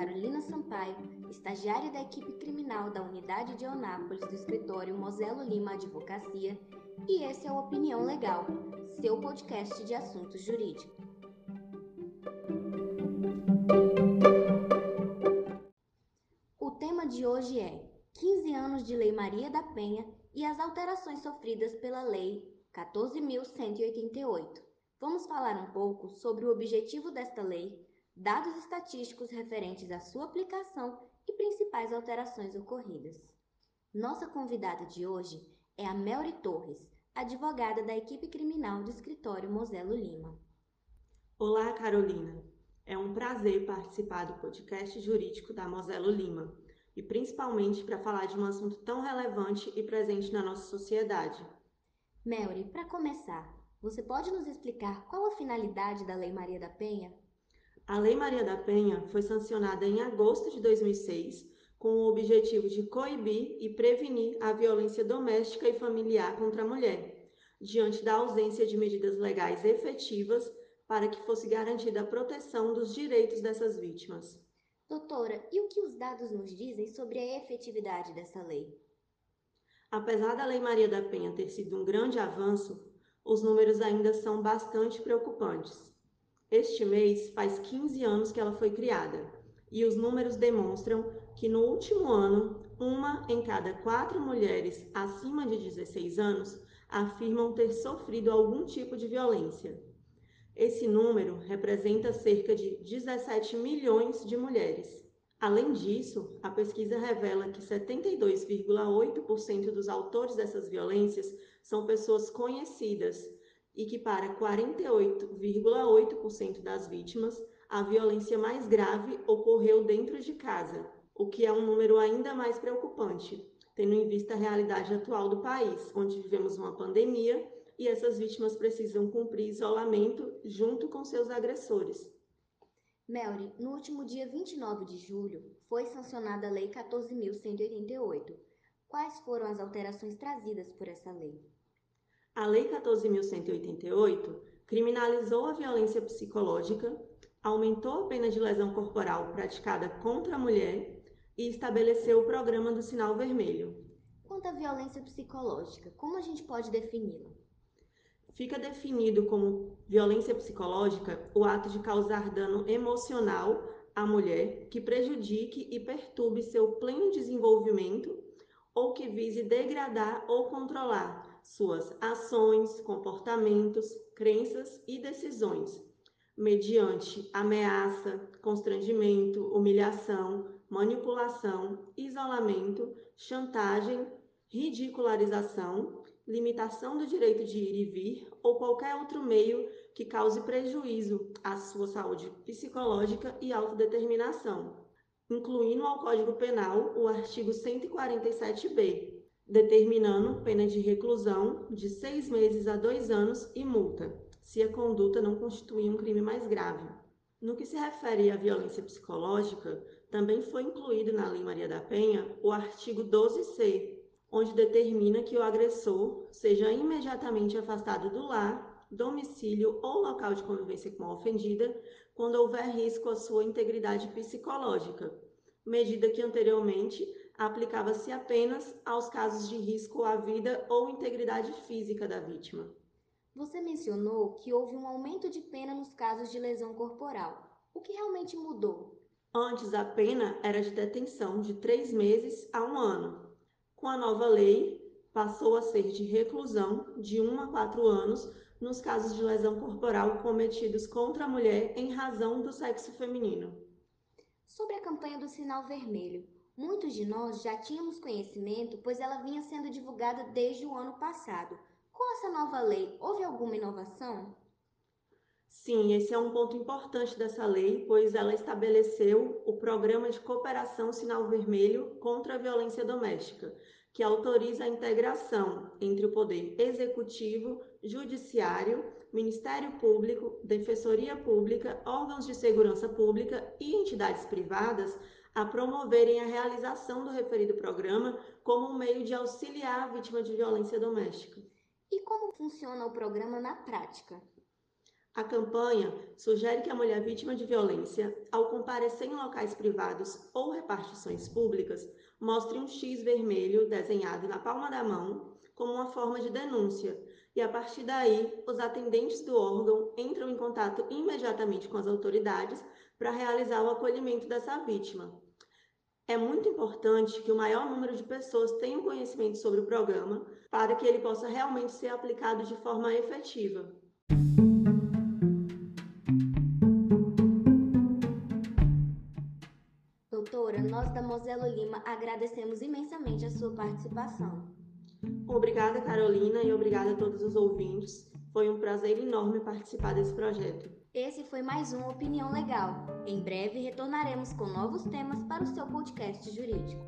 Carolina Sampaio, estagiária da equipe criminal da unidade de Eunápolis do escritório Moselo Lima Advocacia, e esse é o Opinião Legal, seu podcast de assuntos jurídicos. O tema de hoje é 15 anos de Lei Maria da Penha e as alterações sofridas pela Lei 14.188. Vamos falar um pouco sobre o objetivo desta lei, dados estatísticos referentes à sua aplicação e principais alterações ocorridas. Nossa convidada de hoje é a Melry Torres, advogada da equipe criminal do escritório Moselo Lima. Olá, Carolina. É um prazer participar do podcast jurídico da Moselo Lima e principalmente para falar de um assunto tão relevante e presente na nossa sociedade. Melry, para começar, você pode nos explicar qual a finalidade da Lei Maria da Penha? A Lei Maria da Penha foi sancionada em agosto de 2006 com o objetivo de coibir e prevenir a violência doméstica e familiar contra a mulher, diante da ausência de medidas legais efetivas para que fosse garantida a proteção dos direitos dessas vítimas. Doutora, e o que os dados nos dizem sobre a efetividade dessa lei? Apesar da Lei Maria da Penha ter sido um grande avanço, os números ainda são bastante preocupantes. Este mês faz 15 anos que ela foi criada e os números demonstram que no último ano, uma em cada quatro mulheres acima de 16 anos afirmam ter sofrido algum tipo de violência. Esse número representa cerca de 17 milhões de mulheres. Além disso, a pesquisa revela que 72,8% dos autores dessas violências são pessoas conhecidas e que para 48,8% das vítimas, a violência mais grave ocorreu dentro de casa, o que é um número ainda mais preocupante, tendo em vista a realidade atual do país, onde vivemos uma pandemia e essas vítimas precisam cumprir isolamento junto com seus agressores. Melry, no último dia 29 de julho, foi sancionada a Lei 14.188. Quais foram as alterações trazidas por essa lei? A Lei 14.188 criminalizou a violência psicológica, aumentou a pena de lesão corporal praticada contra a mulher e estabeleceu o programa do sinal vermelho. Quanto à violência psicológica, como a gente pode defini-la? Fica definido como violência psicológica o ato de causar dano emocional à mulher que prejudique e perturbe seu pleno desenvolvimento ou que vise degradar ou controlar suas ações, comportamentos, crenças e decisões, mediante ameaça, constrangimento, humilhação, manipulação, isolamento, chantagem, ridicularização, limitação do direito de ir e vir ou qualquer outro meio que cause prejuízo à sua saúde psicológica e autodeterminação, incluindo ao Código Penal o artigo 147b, determinando pena de reclusão de seis meses a dois anos e multa, se a conduta não constituir um crime mais grave. No que se refere à violência psicológica, também foi incluído na Lei Maria da Penha o artigo 12c, onde determina que o agressor seja imediatamente afastado do lar, domicílio ou local de convivência com a ofendida quando houver risco à sua integridade psicológica, medida que anteriormente aplicava-se apenas aos casos de risco à vida ou integridade física da vítima. Você mencionou que houve um aumento de pena nos casos de lesão corporal. O que realmente mudou? Antes, a pena era de detenção de três meses a um ano. Com a nova lei, passou a ser de reclusão de um a quatro anos nos casos de lesão corporal cometidos contra a mulher em razão do sexo feminino. Sobre a campanha do Sinal Vermelho, Muitos de nós já tínhamos conhecimento, pois ela vinha sendo divulgada desde o ano passado. Com essa nova lei, houve alguma inovação? Sim, esse é um ponto importante dessa lei, pois ela estabeleceu o Programa de Cooperação Sinal Vermelho contra a Violência Doméstica, que autoriza a integração entre o Poder Executivo, Judiciário, Ministério Público, Defensoria Pública, órgãos de segurança pública e entidades privadas a promoverem a realização do referido programa como um meio de auxiliar a vítima de violência doméstica. E como funciona o programa na prática? A campanha sugere que a mulher vítima de violência, ao comparecer em locais privados ou repartições públicas, mostre um X vermelho desenhado na palma da mão como uma forma de denúncia, e a partir daí, os atendentes do órgão entram em contato imediatamente com as autoridades para realizar o acolhimento dessa vítima. É muito importante que o maior número de pessoas tenham conhecimento sobre o programa para que ele possa realmente ser aplicado de forma efetiva. Doutora, nós da Moselo Lima agradecemos imensamente a sua participação. Obrigada, Carolina, e obrigada a todos os ouvintes. Foi um prazer enorme participar desse projeto. Esse foi mais um Opinião Legal. Em breve retornaremos com novos temas para o seu podcast jurídico.